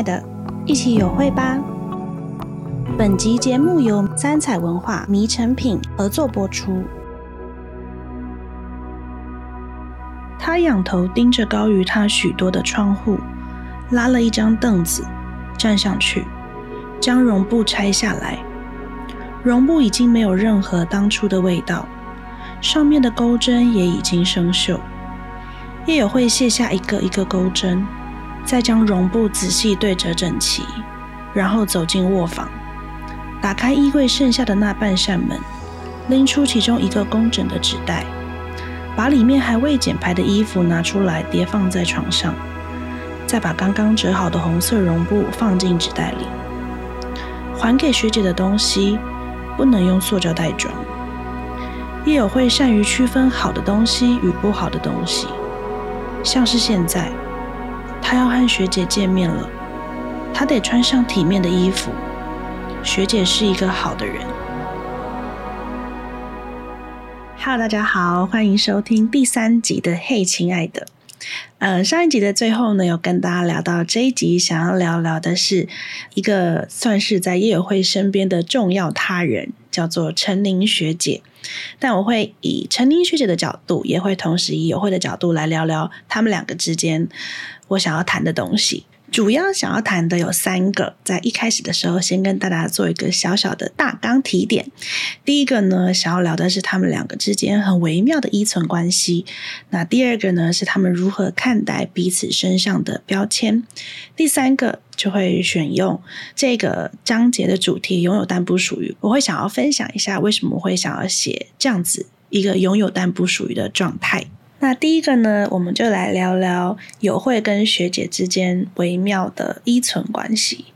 爱的，一起有会吧。本集节目由三彩文化迷成品合作播出。他仰头盯着高于他许多的窗户，拉了一张凳子，站上去，将绒布拆下来。绒布已经没有任何当初的味道，上面的钩针也已经生锈。叶友会卸下一个一个钩针。再将绒布仔细对折整齐，然后走进卧房，打开衣柜剩下的那半扇门，拎出其中一个工整的纸袋，把里面还未剪排的衣服拿出来叠放在床上，再把刚刚折好的红色绒布放进纸袋里。还给学姐的东西不能用塑胶袋装。叶友会善于区分好的东西与不好的东西，像是现在。他要和学姐见面了，他得穿上体面的衣服。学姐是一个好的人。Hello，大家好，欢迎收听第三集的《嘿，亲爱的》。呃，上一集的最后呢，有跟大家聊到这一集，想要聊聊的是一个算是在叶友会身边的重要他人，叫做陈宁学姐。但我会以陈宁学姐的角度，也会同时以友会的角度来聊聊他们两个之间我想要谈的东西。主要想要谈的有三个，在一开始的时候，先跟大家做一个小小的大纲提点。第一个呢，想要聊的是他们两个之间很微妙的依存关系。那第二个呢，是他们如何看待彼此身上的标签。第三个就会选用这个章节的主题“拥有但不属于”，我会想要分享一下为什么我会想要写这样子一个拥有但不属于的状态。那第一个呢，我们就来聊聊友会跟学姐之间微妙的依存关系。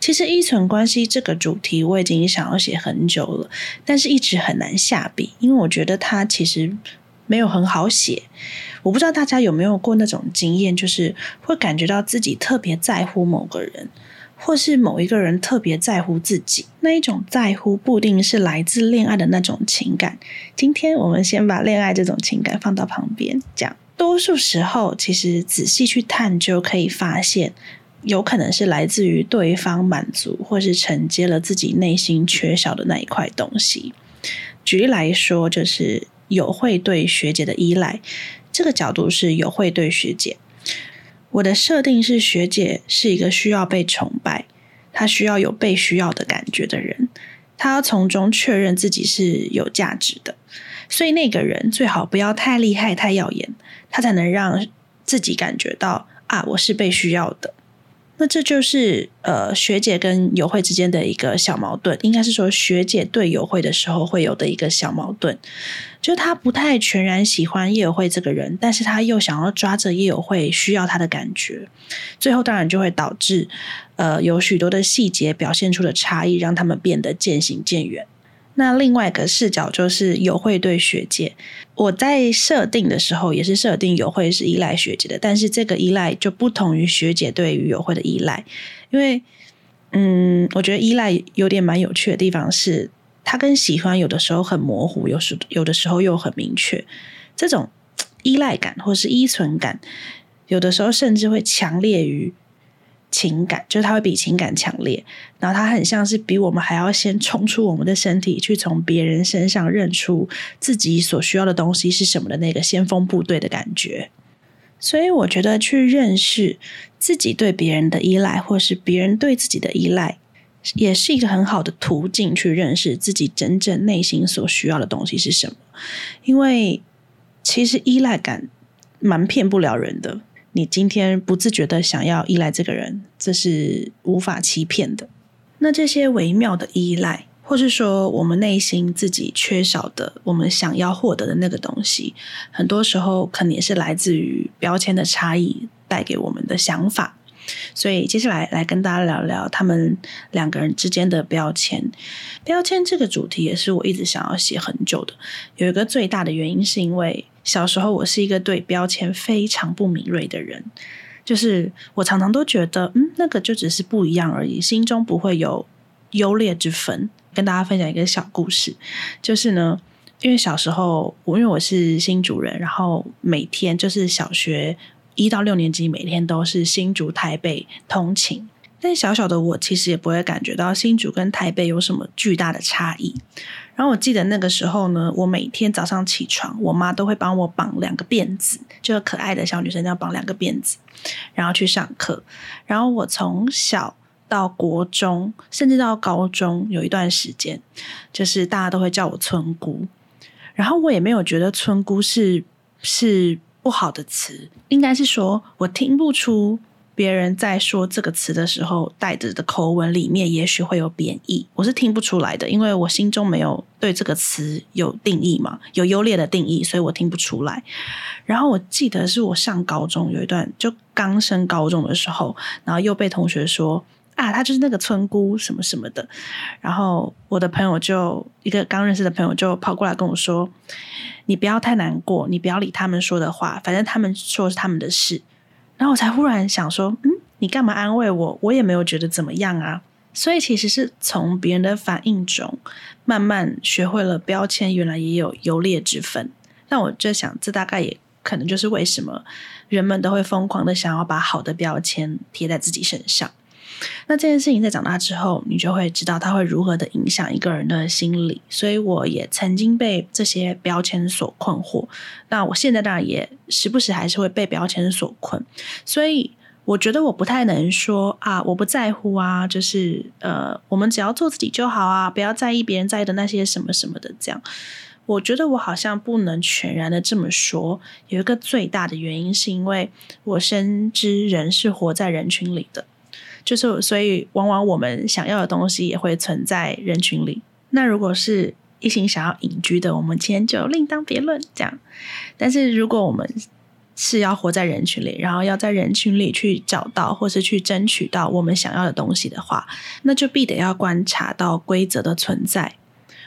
其实依存关系这个主题我已经想要写很久了，但是一直很难下笔，因为我觉得它其实没有很好写。我不知道大家有没有过那种经验，就是会感觉到自己特别在乎某个人。或是某一个人特别在乎自己，那一种在乎不一定是来自恋爱的那种情感。今天我们先把恋爱这种情感放到旁边讲。多数时候，其实仔细去探究，可以发现，有可能是来自于对方满足或是承接了自己内心缺少的那一块东西。举例来说，就是友会对学姐的依赖，这个角度是友会对学姐。我的设定是学姐是一个需要被崇拜，她需要有被需要的感觉的人，她要从中确认自己是有价值的，所以那个人最好不要太厉害、太耀眼，他才能让自己感觉到啊，我是被需要的。那这就是呃学姐跟友会之间的一个小矛盾，应该是说学姐对友会的时候会有的一个小矛盾，就是她不太全然喜欢叶友会这个人，但是她又想要抓着叶友会需要她的感觉，最后当然就会导致呃有许多的细节表现出的差异，让他们变得渐行渐远。那另外一个视角就是友会对学姐，我在设定的时候也是设定友会是依赖学姐的，但是这个依赖就不同于学姐对于友会的依赖，因为，嗯，我觉得依赖有点蛮有趣的地方是，它跟喜欢有的时候很模糊，有时有的时候又很明确，这种依赖感或是依存感，有的时候甚至会强烈于。情感就是它会比情感强烈，然后它很像是比我们还要先冲出我们的身体，去从别人身上认出自己所需要的东西是什么的那个先锋部队的感觉。所以我觉得去认识自己对别人的依赖，或是别人对自己的依赖，也是一个很好的途径去认识自己真正内心所需要的东西是什么。因为其实依赖感蛮骗不了人的。你今天不自觉的想要依赖这个人，这是无法欺骗的。那这些微妙的依赖，或是说我们内心自己缺少的，我们想要获得的那个东西，很多时候可能也是来自于标签的差异带给我们的想法。所以接下来来跟大家聊聊他们两个人之间的标签。标签这个主题也是我一直想要写很久的。有一个最大的原因是因为小时候我是一个对标签非常不敏锐的人，就是我常常都觉得，嗯，那个就只是不一样而已，心中不会有优劣之分。跟大家分享一个小故事，就是呢，因为小时候我因为我是新竹人，然后每天就是小学。一到六年级每天都是新竹台北通勤，但小小的我其实也不会感觉到新竹跟台北有什么巨大的差异。然后我记得那个时候呢，我每天早上起床，我妈都会帮我绑两个辫子，就可爱的小女生这样绑两个辫子，然后去上课。然后我从小到国中，甚至到高中，有一段时间，就是大家都会叫我村姑。然后我也没有觉得村姑是是不好的词，应该是说我听不出。别人在说这个词的时候，带着的口吻里面也许会有贬义，我是听不出来的，因为我心中没有对这个词有定义嘛，有优劣的定义，所以我听不出来。然后我记得是我上高中有一段，就刚升高中的时候，然后又被同学说啊，他就是那个村姑什么什么的。然后我的朋友就一个刚认识的朋友就跑过来跟我说：“你不要太难过，你不要理他们说的话，反正他们说是他们的事。”然后我才忽然想说，嗯，你干嘛安慰我？我也没有觉得怎么样啊。所以其实是从别人的反应中，慢慢学会了标签原来也有优劣之分。那我就想，这大概也可能就是为什么人们都会疯狂的想要把好的标签贴在自己身上。那这件事情在长大之后，你就会知道它会如何的影响一个人的心理。所以我也曾经被这些标签所困惑。那我现在当然也时不时还是会被标签所困。所以我觉得我不太能说啊，我不在乎啊，就是呃，我们只要做自己就好啊，不要在意别人在意的那些什么什么的。这样，我觉得我好像不能全然的这么说。有一个最大的原因是因为我深知人是活在人群里的。就是，所以往往我们想要的东西也会存在人群里。那如果是一心想要隐居的，我们今天就另当别论。这样，但是如果我们是要活在人群里，然后要在人群里去找到或是去争取到我们想要的东西的话，那就必得要观察到规则的存在。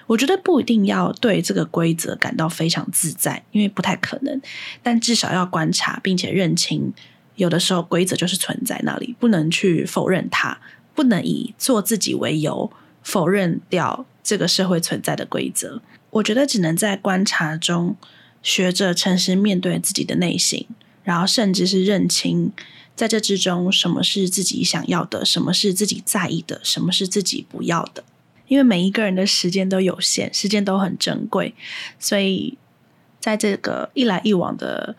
我觉得不一定要对这个规则感到非常自在，因为不太可能。但至少要观察，并且认清。有的时候规则就是存在那里，不能去否认它，不能以做自己为由否认掉这个社会存在的规则。我觉得只能在观察中学着诚实面对自己的内心，然后甚至是认清在这之中什么是自己想要的，什么是自己在意的，什么是自己不要的。因为每一个人的时间都有限，时间都很珍贵，所以在这个一来一往的。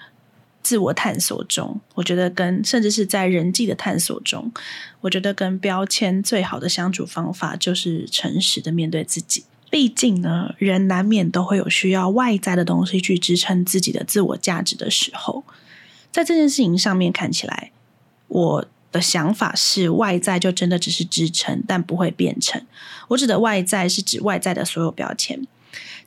自我探索中，我觉得跟甚至是在人际的探索中，我觉得跟标签最好的相处方法就是诚实的面对自己。毕竟呢，人难免都会有需要外在的东西去支撑自己的自我价值的时候。在这件事情上面看起来，我的想法是外在就真的只是支撑，但不会变成。我指的外在是指外在的所有标签。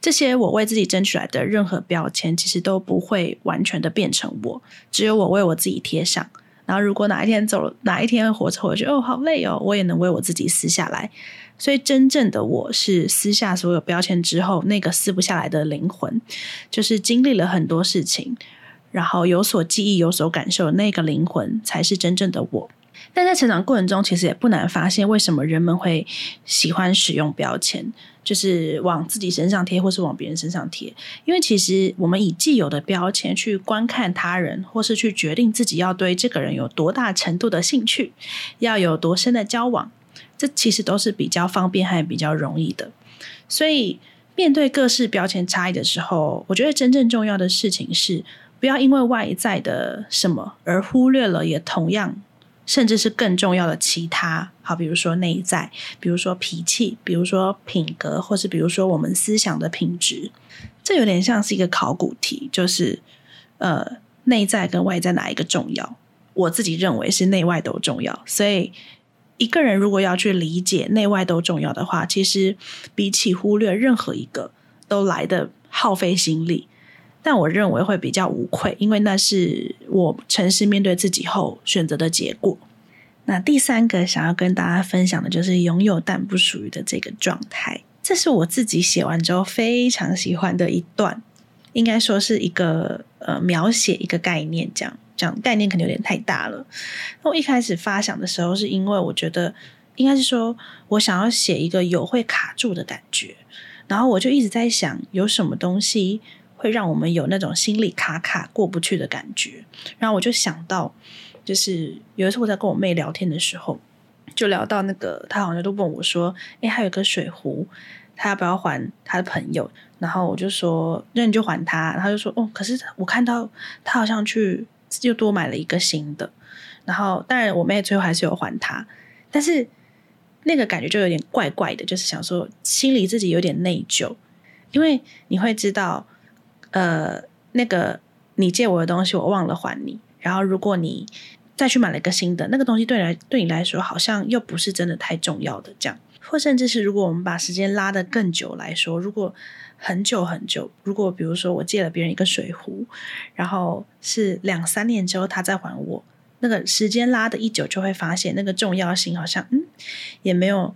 这些我为自己争取来的任何标签，其实都不会完全的变成我，只有我为我自己贴上。然后，如果哪一天走了，哪一天活着，我觉得哦好累哦，我也能为我自己撕下来。所以，真正的我是撕下所有标签之后，那个撕不下来的灵魂，就是经历了很多事情，然后有所记忆、有所感受那个灵魂，才是真正的我。但在成长过程中，其实也不难发现，为什么人们会喜欢使用标签。就是往自己身上贴，或是往别人身上贴，因为其实我们以既有的标签去观看他人，或是去决定自己要对这个人有多大程度的兴趣，要有多深的交往，这其实都是比较方便还比较容易的。所以面对各式标签差异的时候，我觉得真正重要的事情是，不要因为外在的什么而忽略了，也同样。甚至是更重要的其他，好，比如说内在，比如说脾气，比如说品格，或是比如说我们思想的品质，这有点像是一个考古题，就是呃，内在跟外在哪一个重要？我自己认为是内外都重要。所以一个人如果要去理解内外都重要的话，其实比起忽略任何一个都来得耗费心力。但我认为会比较无愧，因为那是我诚实面对自己后选择的结果。那第三个想要跟大家分享的就是拥有但不属于的这个状态，这是我自己写完之后非常喜欢的一段，应该说是一个呃描写一个概念，这样讲概念可能有点太大了。那我一开始发想的时候，是因为我觉得应该是说我想要写一个有会卡住的感觉，然后我就一直在想有什么东西。会让我们有那种心里卡卡过不去的感觉，然后我就想到，就是有一次我在跟我妹聊天的时候，就聊到那个，她好像都问我说：“哎，还有个水壶，他要不要还他的朋友？”然后我就说：“那你就还他。”他就说：“哦，可是我看到他好像去又多买了一个新的。”然后当然我妹最后还是有还他，但是那个感觉就有点怪怪的，就是想说心里自己有点内疚，因为你会知道，呃，那个你借我的东西我忘了还你，然后如果你。再去买了一个新的，那个东西对你来对你来说好像又不是真的太重要的，这样，或甚至是如果我们把时间拉得更久来说，如果很久很久，如果比如说我借了别人一个水壶，然后是两三年之后他再还我，那个时间拉得一久，就会发现那个重要性好像嗯也没有，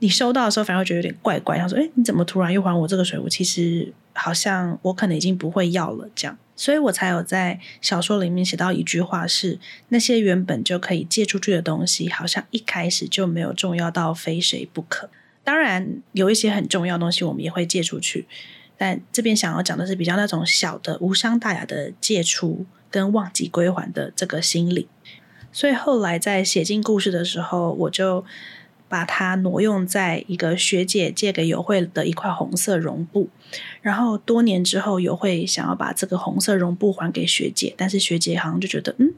你收到的时候反而会觉得有点怪怪，他说哎你怎么突然又还我这个水壶？其实好像我可能已经不会要了这样。所以我才有在小说里面写到一句话是：那些原本就可以借出去的东西，好像一开始就没有重要到非谁不可。当然，有一些很重要的东西我们也会借出去，但这边想要讲的是比较那种小的、无伤大雅的借出跟忘记归还的这个心理。所以后来在写进故事的时候，我就。把它挪用在一个学姐借给友会的一块红色绒布，然后多年之后，友会想要把这个红色绒布还给学姐，但是学姐好像就觉得，嗯，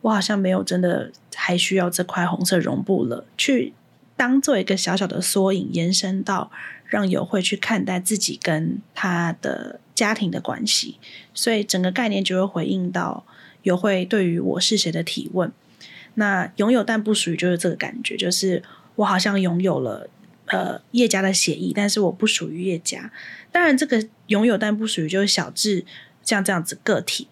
我好像没有真的还需要这块红色绒布了，去当做一个小小的缩影，延伸到让友会去看待自己跟他的家庭的关系，所以整个概念就会回应到友会对于我是谁的提问。那拥有但不属于，就是这个感觉，就是。我好像拥有了呃叶家的血液，但是我不属于叶家。当然，这个拥有但不属于就是小智像这样子个体，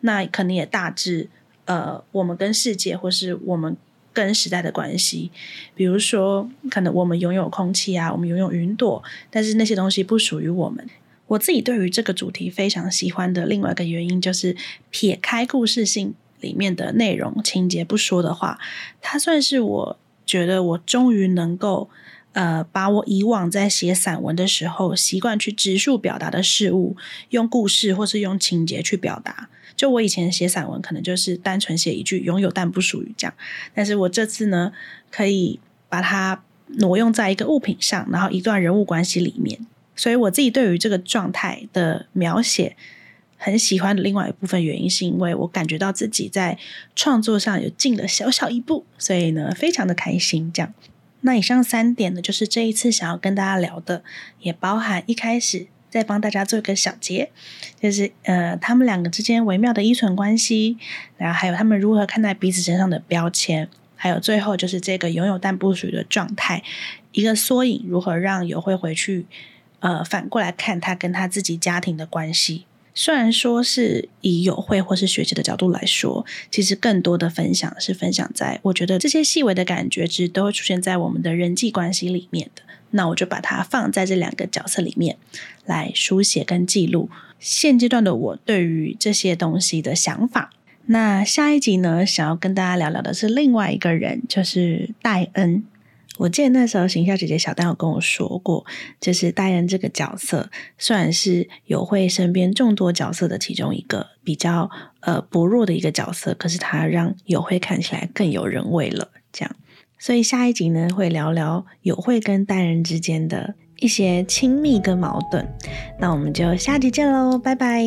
那可能也大致呃我们跟世界或是我们跟时代的关系。比如说，可能我们拥有空气啊，我们拥有云朵，但是那些东西不属于我们。我自己对于这个主题非常喜欢的另外一个原因，就是撇开故事性里面的内容情节不说的话，它算是我。觉得我终于能够，呃，把我以往在写散文的时候习惯去直述表达的事物，用故事或是用情节去表达。就我以前写散文，可能就是单纯写一句“拥有但不属于”这样，但是我这次呢，可以把它挪用在一个物品上，然后一段人物关系里面。所以我自己对于这个状态的描写。很喜欢的另外一部分原因，是因为我感觉到自己在创作上有进了小小一步，所以呢，非常的开心。这样，那以上三点呢，就是这一次想要跟大家聊的，也包含一开始再帮大家做一个小结，就是呃，他们两个之间微妙的依存关系，然后还有他们如何看待彼此身上的标签，还有最后就是这个拥有但不属于的状态，一个缩影，如何让友会回去，呃，反过来看他跟他自己家庭的关系。虽然说是以友会或是学姐的角度来说，其实更多的分享是分享在我觉得这些细微的感觉，其实都会出现在我们的人际关系里面的。那我就把它放在这两个角色里面来书写跟记录现阶段的我对于这些东西的想法。那下一集呢，想要跟大家聊聊的是另外一个人，就是戴恩。我记得那时候形象姐姐小丹有跟我说过，就是大人这个角色，虽然是友会身边众多角色的其中一个比较呃薄弱的一个角色，可是他让友会看起来更有人味了。这样，所以下一集呢，会聊聊友会跟大人之间的一些亲密跟矛盾。那我们就下集见喽，拜拜。